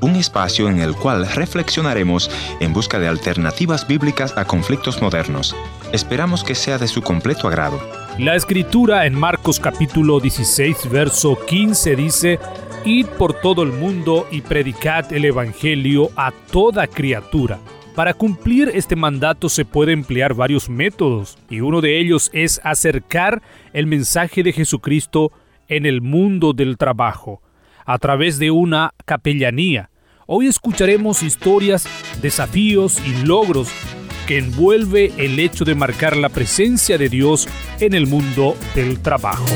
Un espacio en el cual reflexionaremos en busca de alternativas bíblicas a conflictos modernos. Esperamos que sea de su completo agrado. La escritura en Marcos capítulo 16, verso 15 dice, Id por todo el mundo y predicad el Evangelio a toda criatura. Para cumplir este mandato se puede emplear varios métodos y uno de ellos es acercar el mensaje de Jesucristo en el mundo del trabajo a través de una capellanía. Hoy escucharemos historias, desafíos y logros que envuelve el hecho de marcar la presencia de Dios en el mundo del trabajo.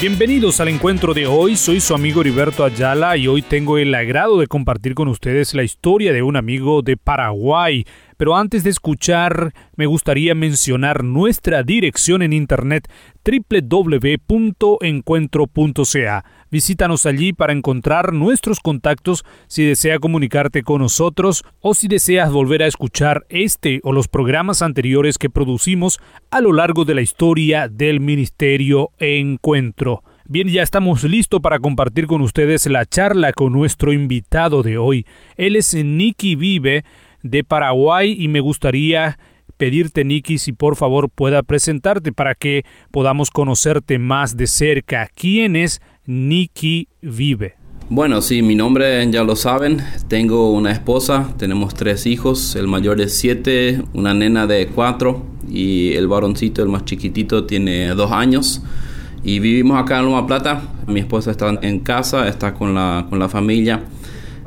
Bienvenidos al encuentro de hoy, soy su amigo Heriberto Ayala y hoy tengo el agrado de compartir con ustedes la historia de un amigo de Paraguay. Pero antes de escuchar, me gustaría mencionar nuestra dirección en internet www.encuentro.ca. Visítanos allí para encontrar nuestros contactos si desea comunicarte con nosotros o si deseas volver a escuchar este o los programas anteriores que producimos a lo largo de la historia del Ministerio Encuentro. Bien, ya estamos listos para compartir con ustedes la charla con nuestro invitado de hoy. Él es Nicky Vive de Paraguay y me gustaría pedirte, Nicky, si por favor pueda presentarte para que podamos conocerte más de cerca. ¿Quién es Nicky Vive? Bueno, sí, mi nombre ya lo saben. Tengo una esposa, tenemos tres hijos. El mayor es siete, una nena de cuatro y el varoncito, el más chiquitito, tiene dos años. Y vivimos acá en Loma Plata. Mi esposa está en casa, está con la, con la familia.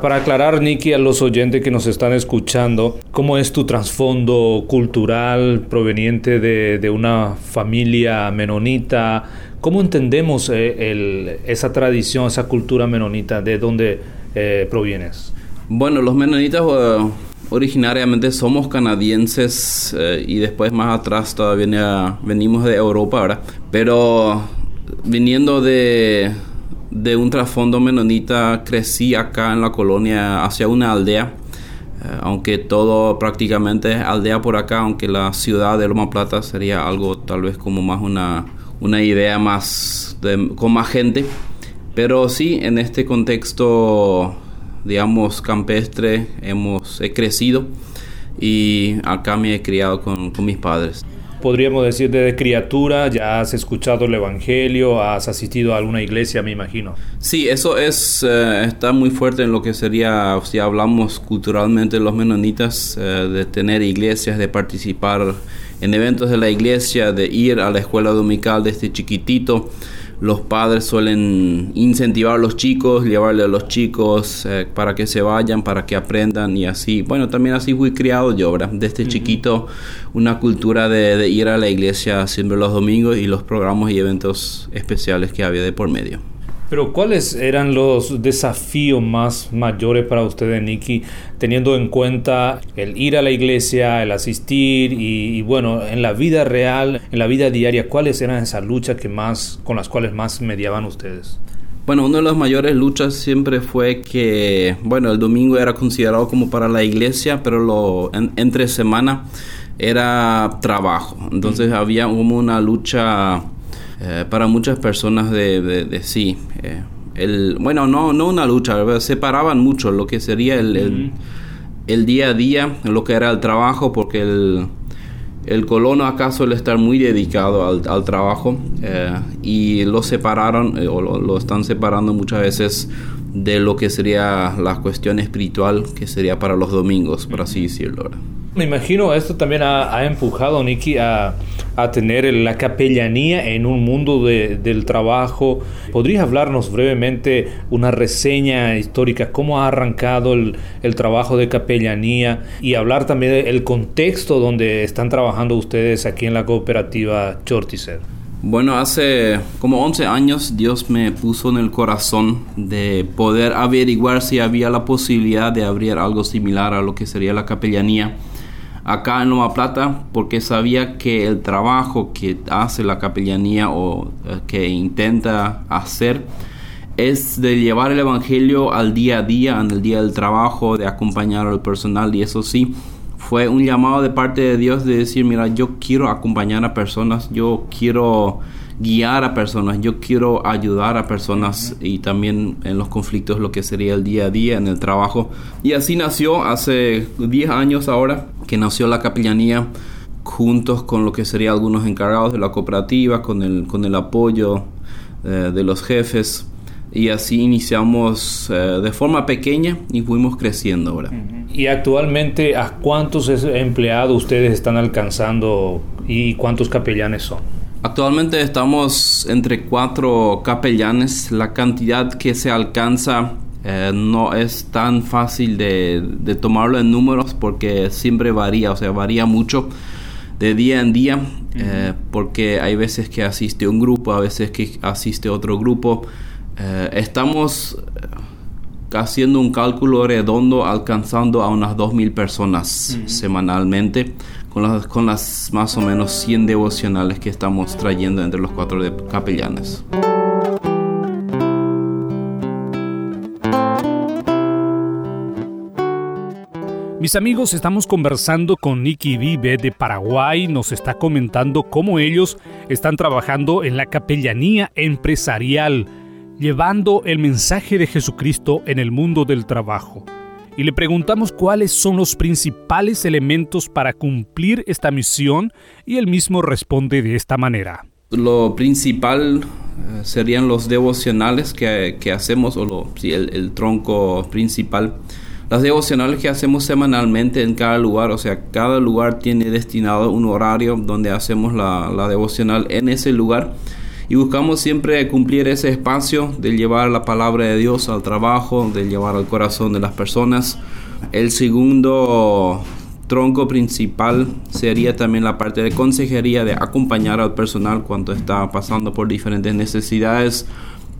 Para aclarar, Nicky, a los oyentes que nos están escuchando, ¿cómo es tu trasfondo cultural proveniente de, una familia menonita? ¿Cómo entendemos eh, esa tradición, esa cultura menonita? ¿De dónde eh, provienes? Bueno, los menonitas eh, originariamente somos canadienses y después más atrás todavía venimos de Europa, ¿verdad? Pero viniendo de de un trasfondo menonita crecí acá en la colonia hacia una aldea. Eh, aunque todo prácticamente es aldea por acá, aunque la ciudad de Loma Plata sería algo tal vez como más una, una idea más con más gente. Pero sí, en este contexto, digamos, campestre, hemos he crecido y acá me he criado con, con mis padres podríamos decir, desde criatura, ya has escuchado el Evangelio, has asistido a alguna iglesia, me imagino. Sí, eso es, eh, está muy fuerte en lo que sería, si hablamos culturalmente los menonitas, eh, de tener iglesias, de participar en eventos de la iglesia, de ir a la escuela dominical desde chiquitito los padres suelen incentivar a los chicos, llevarle a los chicos eh, para que se vayan, para que aprendan y así. Bueno, también así fui criado yo, ¿verdad? Desde chiquito una cultura de, de, ir a la iglesia siempre los domingos y los programas y eventos especiales que había de por medio. Pero ¿cuáles eran los desafíos más mayores para ustedes, Nicky, teniendo en cuenta el ir a la iglesia, el asistir y, bueno, en la vida real, en la vida diaria, cuáles eran esas luchas que más, con las cuales más mediaban ustedes? Bueno, una de las mayores luchas siempre fue que, bueno, el domingo era considerado como para la iglesia, pero lo entre semana era trabajo. Entonces había como una lucha eh, para muchas personas de, de, sí. Eh, el, bueno, no, no una lucha, separaban mucho lo que sería el, el, día a día, lo que era el trabajo, porque el, el colono acá suele estar muy dedicado al, al trabajo eh, y lo separaron o lo, lo, están separando muchas veces de lo que sería la cuestión espiritual que sería para los domingos, por así decirlo. Me imagino esto también ha, empujado a Nicky a, tener la capellanía en un mundo del trabajo. ¿Podrías hablarnos brevemente una reseña histórica, cómo ha arrancado el, trabajo de capellanía y hablar también del contexto donde están trabajando ustedes aquí en la cooperativa Chorticer? Bueno, hace como 11 años Dios me puso en el corazón de poder averiguar si había la posibilidad de abrir algo similar a lo que sería la capellanía acá en Loma Plata porque sabía que el trabajo que hace la capellanía o eh, que intenta hacer es de llevar el evangelio al día a día, en el día del trabajo, de acompañar al personal y eso sí fue un llamado de parte de Dios de decir, mira, yo quiero acompañar a personas, yo quiero guiar a personas, yo quiero ayudar a personas y también en los conflictos lo que sería el día a día en el trabajo. Y así nació hace 10 años ahora que nació la capellanía juntos con lo que serían algunos encargados de la cooperativa, con el, con el apoyo eh, de los jefes. Y así iniciamos eh, de forma pequeña y fuimos creciendo ahora. ¿Y actualmente a cuántos empleados ustedes están alcanzando y cuántos capellanes son? Actualmente estamos entre cuatro capellanes. La cantidad que se alcanza eh, no es tan fácil de, de, tomarlo en números porque siempre varía, o sea, varía mucho de día en día, eh, porque hay veces que asiste un grupo, a veces que asiste otro grupo. Eh, estamos haciendo un cálculo redondo alcanzando a unas 2.000 personas semanalmente con las, más o menos 100 devocionales que estamos trayendo entre los cuatro capellanes. Mis amigos, estamos conversando con Nicky Vive de Paraguay. Nos está comentando cómo ellos están trabajando en la capellanía empresarial, llevando el mensaje de Jesucristo en el mundo del trabajo. Y le preguntamos cuáles son los principales elementos para cumplir esta misión y él mismo responde de esta manera. Lo principal eh, serían los devocionales que, hacemos, o lo, el, el tronco principal las devocionales que hacemos semanalmente en cada lugar, o sea, cada lugar tiene destinado un horario donde hacemos la, devocional en ese lugar y buscamos siempre cumplir ese espacio de llevar la palabra de Dios al trabajo, de llevar al corazón de las personas. El segundo tronco principal sería también la parte de consejería, de acompañar al personal cuando está pasando por diferentes necesidades,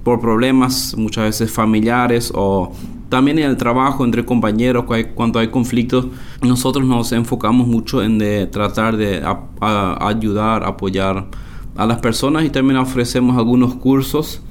por problemas muchas veces familiares o también en el trabajo entre compañeros, cuando hay conflictos, nosotros nos enfocamos mucho en de tratar de ayudar, apoyar a las personas y también ofrecemos algunos cursos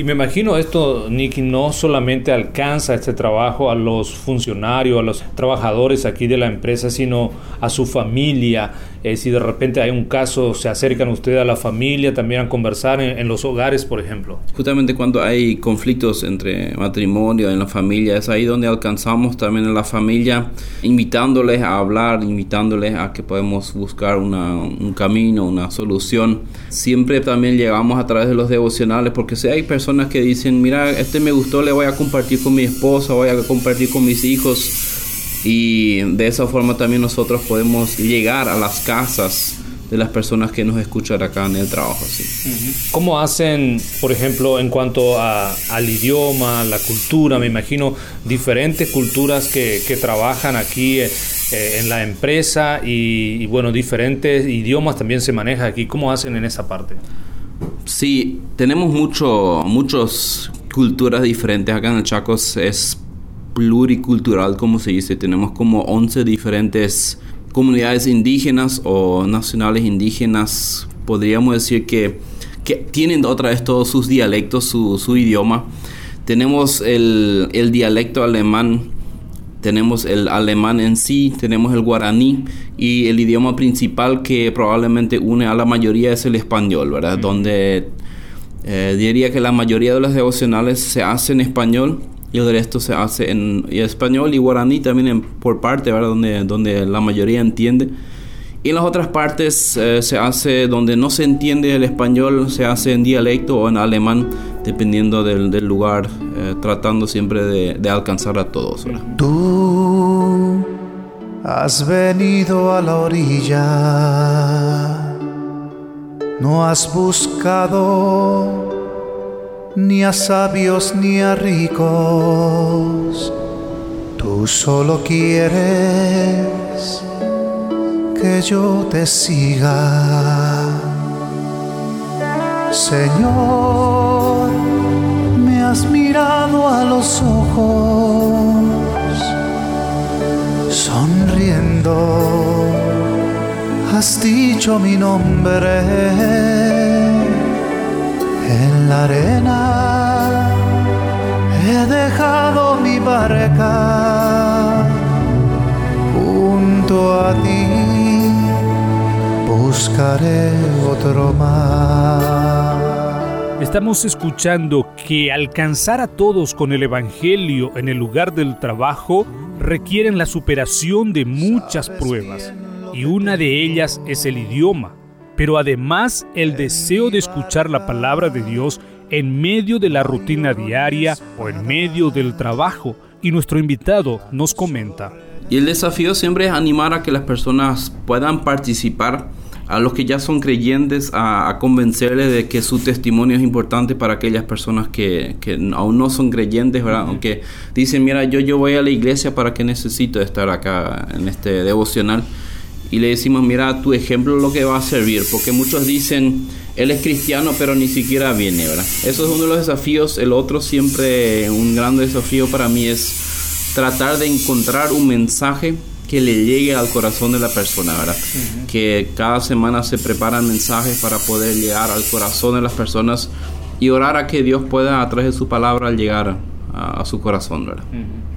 y me imagino esto, Nicky, no solamente alcanza este trabajo a los funcionarios, a los trabajadores aquí de la empresa, sino a su familia. Eh, si de repente hay un caso, se acercan ustedes a la familia también a conversar en, los hogares, por ejemplo. Justamente cuando hay conflictos entre matrimonio, en la familia, es ahí donde alcanzamos también en la familia, invitándoles a hablar, invitándoles a que podemos buscar un camino, una solución. Siempre también llegamos a través de los devocionales, porque si hay personas que dicen, mira, este me gustó, le voy a compartir con mi esposa, voy a compartir con mis hijos. Y de esa forma también nosotros podemos llegar a las casas de las personas que nos escuchan acá en el trabajo. ¿sí? ¿Cómo hacen, por ejemplo, en cuanto a, al idioma, la cultura? Me imagino diferentes culturas que, que trabajan aquí eh, en la empresa y, y, bueno, diferentes idiomas también se maneja aquí. ¿Cómo hacen en esa parte? Sí, tenemos mucho, muchas culturas diferentes. Acá en el Chacos es pluricultural, como se dice. Tenemos como 11 diferentes comunidades indígenas o nacionales indígenas. Podríamos decir que, que tienen otra vez todos sus dialectos, su, su idioma. Tenemos el, el dialecto alemán tenemos el alemán en sí, tenemos el guaraní y el idioma principal que probablemente une a la mayoría es el español, ¿verdad? Donde eh, diría que la mayoría de los devocionales se hace en español y el resto se hace en español y guaraní también por parte, ¿verdad? Donde, donde la mayoría entiende. Y en las otras partes eh, se hace donde no se entiende el español, se hace en dialecto o en alemán, dependiendo del, del lugar, eh, tratando siempre de, de, alcanzar a todos. Tú has venido a la orilla, no has buscado ni a sabios ni a ricos, tú solo quieres que yo te siga. Señor, me has mirado a los ojos, sonriendo, has dicho mi nombre en la arena. He dejado mi barca junto a ti buscaré otro más. Estamos escuchando que alcanzar a todos con el Evangelio en el lugar del trabajo requieren la superación de muchas pruebas y una de ellas es el idioma, pero además el deseo de escuchar la palabra de Dios en medio de la rutina diaria o en medio del trabajo. Y nuestro invitado nos comenta. Y el desafío siempre es animar a que las personas puedan participar, a los que ya son creyentes, a, convencerles de que su testimonio es importante para aquellas personas que, que aún no son creyentes, ¿verdad? Aunque dicen, mira, yo, yo voy a la iglesia para que necesito estar acá en este devocional. Y le decimos, mira, tu ejemplo es lo que va a servir, porque muchos dicen, él es cristiano, pero ni siquiera viene, ¿verdad? Eso es uno de los desafíos. El otro siempre, un gran desafío para mí es tratar de encontrar un mensaje que le llegue al corazón de la persona, ¿verdad? Que cada semana se preparan mensajes para poder llegar al corazón de las personas y orar a que Dios pueda a través de su palabra llegar a, su corazón, ¿verdad?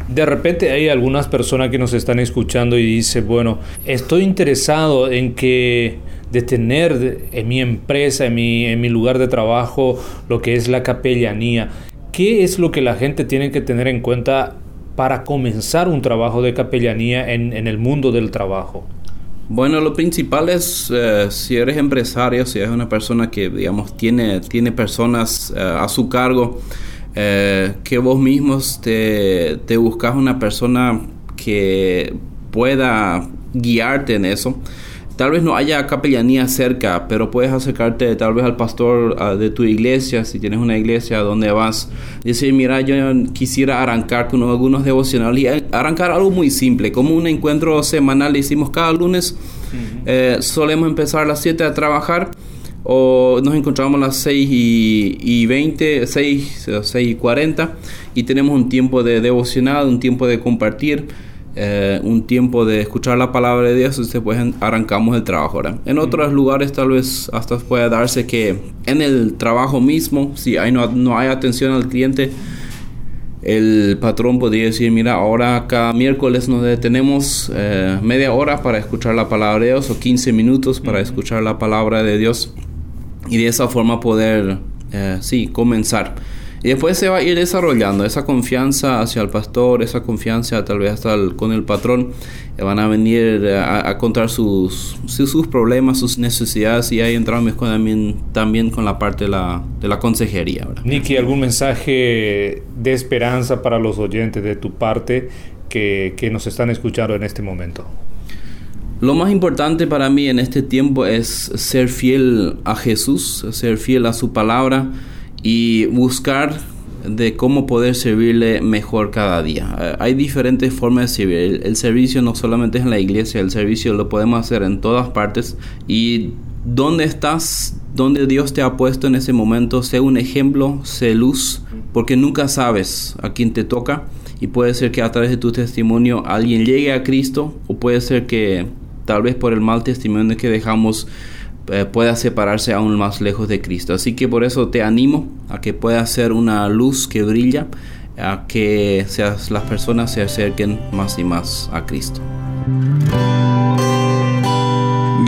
De repente hay algunas personas que nos están escuchando y dice, bueno, estoy interesado en que de tener en mi empresa, en mi, en mi lugar de trabajo, lo que es la capellanía. ¿Qué es lo que la gente tiene que tener en cuenta para comenzar un trabajo de capellanía en, el mundo del trabajo? Bueno, lo principal es eh, si eres empresario, si eres una persona que, digamos, tiene, tiene personas eh, a su cargo, eh, que vos mismos te, te buscas una persona que pueda guiarte en eso. Tal vez no haya capellanía cerca, pero puedes acercarte tal vez al pastor de tu iglesia, si tienes una iglesia donde vas, decir, mira, yo quisiera arrancar con algunos devocionales y arrancar algo muy simple, como un encuentro semanal, hicimos cada lunes, eh, solemos empezar a las 7 a trabajar o nos encontramos a las 6 y, 20, 6, 6 y 40 y tenemos un tiempo de devocional, un tiempo de compartir. Eh, un tiempo de escuchar la palabra de Dios y después arrancamos el trabajo. ¿verdad? En otros lugares tal vez hasta puede darse que en el trabajo mismo, si hay, no, no hay atención al cliente, el patrón podría decir, mira, ahora cada miércoles nos detenemos eh, media hora para escuchar la palabra de Dios o 15 minutos para escuchar la palabra de Dios y de esa forma poder, eh, sí, comenzar. Y después se va a ir desarrollando esa confianza hacia el pastor, esa confianza tal vez hasta con el patrón. Eh, van a venir a, contar sus, sus, problemas, sus necesidades y ahí entramos también, también con la parte de la, de la consejería. ¿verdad? Nicky, ¿algún mensaje de esperanza para los oyentes de tu parte que, que nos están escuchando en este momento? Lo más importante para mí en este tiempo es ser fiel a Jesús, ser fiel a su palabra y buscar de cómo poder servirle mejor cada día. Eh, hay diferentes formas de servir. El, servicio no solamente es en la iglesia, el servicio lo podemos hacer en todas partes. Y donde estás, donde Dios te ha puesto en ese momento, sé un ejemplo, sé luz, porque nunca sabes a quién te toca. Y puede ser que a través de tu testimonio alguien llegue a Cristo, o puede ser que tal vez por el mal testimonio que dejamos eh, pueda separarse aún más lejos de Cristo. Así que por eso te animo a que pueda ser una luz que brilla, a que seas, las personas se acerquen más y más a Cristo.